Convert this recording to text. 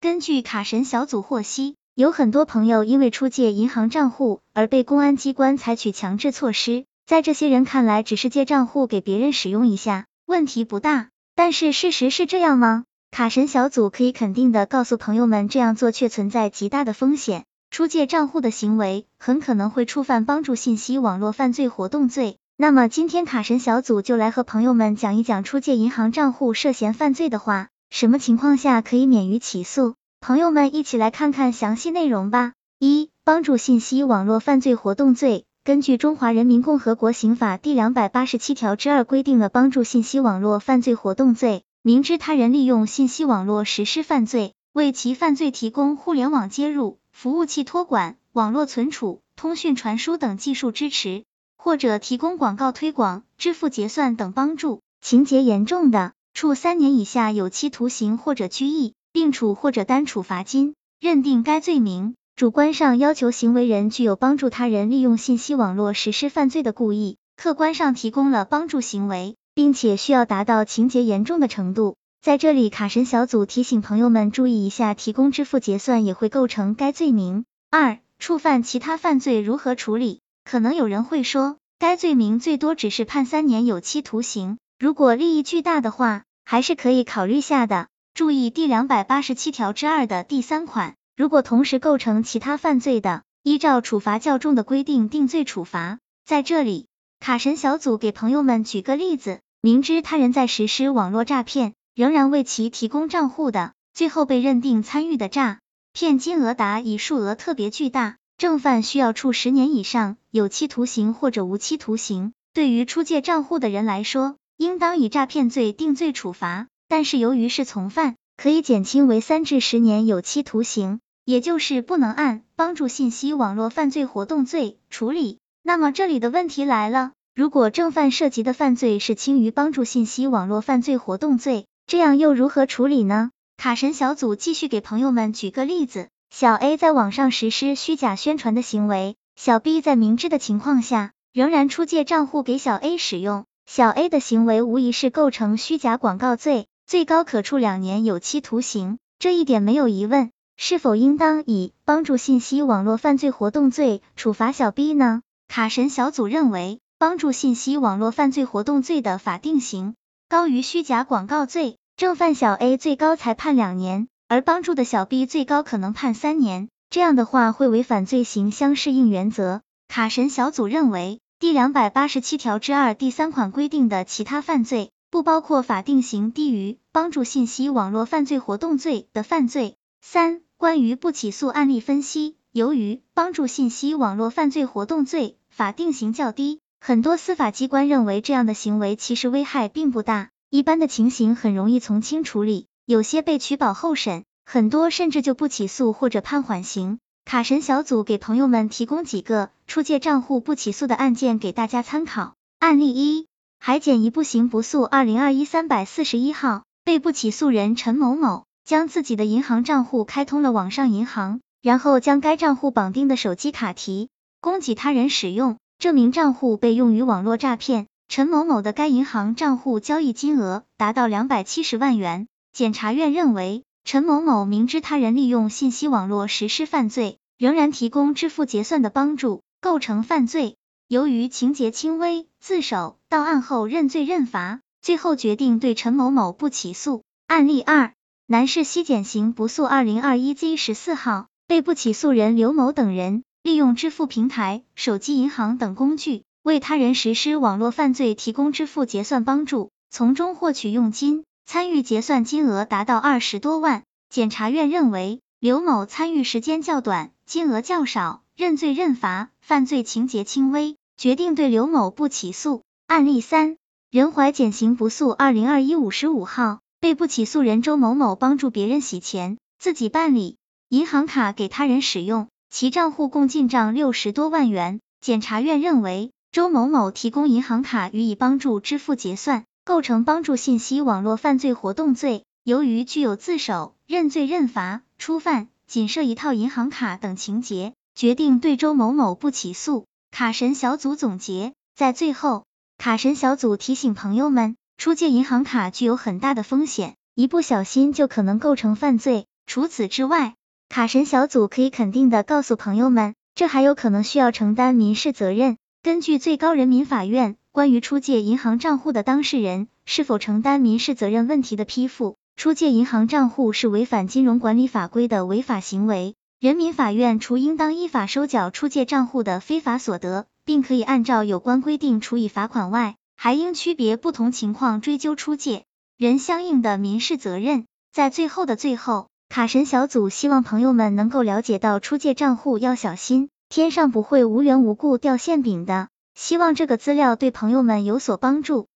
根据卡神小组获悉，有很多朋友因为出借银行账户而被公安机关采取强制措施。在这些人看来，只是借账户给别人使用一下，问题不大。但是事实是这样吗？卡神小组可以肯定的告诉朋友们，这样做却存在极大的风险。出借账户的行为很可能会触犯帮助信息网络犯罪活动罪。那么今天卡神小组就来和朋友们讲一讲，出借银行账户涉嫌犯罪的话，什么情况下可以免于起诉？朋友们一起来看看详细内容吧。一、帮助信息网络犯罪活动罪，根据中华人民共和国刑法第两百八十七条之二规定了帮助信息网络犯罪活动罪，明知他人利用信息网络实施犯罪，为其犯罪提供互联网接入、服务器托管、网络存储、通讯传输等技术支持。或者提供广告推广、支付结算等帮助，情节严重的，处三年以下有期徒刑或者拘役，并处或者单处罚金。认定该罪名，主观上要求行为人具有帮助他人利用信息网络实施犯罪的故意，客观上提供了帮助行为，并且需要达到情节严重的程度。在这里，卡神小组提醒朋友们注意一下，提供支付结算也会构成该罪名。二、触犯其他犯罪如何处理？可能有人会说，该罪名最多只是判三年有期徒刑，如果利益巨大的话，还是可以考虑下的。注意第两百八十七条之二的第三款，如果同时构成其他犯罪的，依照处罚较重的规定定罪处罚。在这里，卡神小组给朋友们举个例子，明知他人在实施网络诈骗，仍然为其提供账户的，最后被认定参与的诈骗金额达以数额特别巨大。正犯需要处十年以上有期徒刑或者无期徒刑。对于出借账户的人来说，应当以诈骗罪定罪处罚，但是由于是从犯，可以减轻为三至十年有期徒刑，也就是不能按帮助信息网络犯罪活动罪处理。那么这里的问题来了，如果正犯涉及的犯罪是轻于帮助信息网络犯罪活动罪，这样又如何处理呢？卡神小组继续给朋友们举个例子。小 A 在网上实施虚假宣传的行为，小 B 在明知的情况下，仍然出借账户给小 A 使用，小 A 的行为无疑是构成虚假广告罪，最高可处两年有期徒刑，这一点没有疑问。是否应当以帮助信息网络犯罪活动罪处罚小 B 呢？卡神小组认为，帮助信息网络犯罪活动罪的法定刑高于虚假广告罪，正犯小 A 最高才判两年。而帮助的小 B 最高可能判三年，这样的话会违反罪行相适应原则。卡神小组认为，第两百八十七条之二第三款规定的其他犯罪，不包括法定刑低于帮助信息网络犯罪活动罪的犯罪。三、关于不起诉案例分析，由于帮助信息网络犯罪活动罪法定刑较低，很多司法机关认为这样的行为其实危害并不大，一般的情形很容易从轻处理。有些被取保候审，很多甚至就不起诉或者判缓刑。卡神小组给朋友们提供几个出借账户不起诉的案件给大家参考。案例一：海检一部刑不诉二零二一三百四十一号，被不起诉人陈某某将自己的银行账户开通了网上银行，然后将该账户绑定的手机卡提供给他人使用，这名账户被用于网络诈骗。陈某某的该银行账户交易金额达到两百七十万元。检察院认为，陈某某明知他人利用信息网络实施犯罪，仍然提供支付结算的帮助，构成犯罪。由于情节轻微，自首到案后认罪认罚，最后决定对陈某某不起诉。案例二：南市西检刑不诉二零二一 Z 十四号，被不起诉人刘某等人利用支付平台、手机银行等工具，为他人实施网络犯罪提供支付结算帮助，从中获取佣金。参与结算金额达到二十多万，检察院认为刘某参与时间较短，金额较少，认罪认罚，犯罪情节轻微，决定对刘某不起诉。案例三，仁怀减刑不诉二零二一五十五号，被不起诉人周某某帮助别人洗钱，自己办理银行卡给他人使用，其账户共进账六十多万元。检察院认为周某某提供银行卡予以帮助支付结算。构成帮助信息网络犯罪活动罪，由于具有自首、认罪认罚、初犯仅设一套银行卡等情节，决定对周某某不起诉。卡神小组总结，在最后，卡神小组提醒朋友们，出借银行卡具有很大的风险，一不小心就可能构成犯罪。除此之外，卡神小组可以肯定的告诉朋友们，这还有可能需要承担民事责任。根据最高人民法院关于出借银行账户的当事人是否承担民事责任问题的批复，出借银行账户是违反金融管理法规的违法行为。人民法院除应当依法收缴出借账户的非法所得，并可以按照有关规定处以罚款外，还应区别不同情况追究出借人相应的民事责任。在最后的最后。卡神小组希望朋友们能够了解到出借账户要小心，天上不会无缘无故掉馅饼的。希望这个资料对朋友们有所帮助。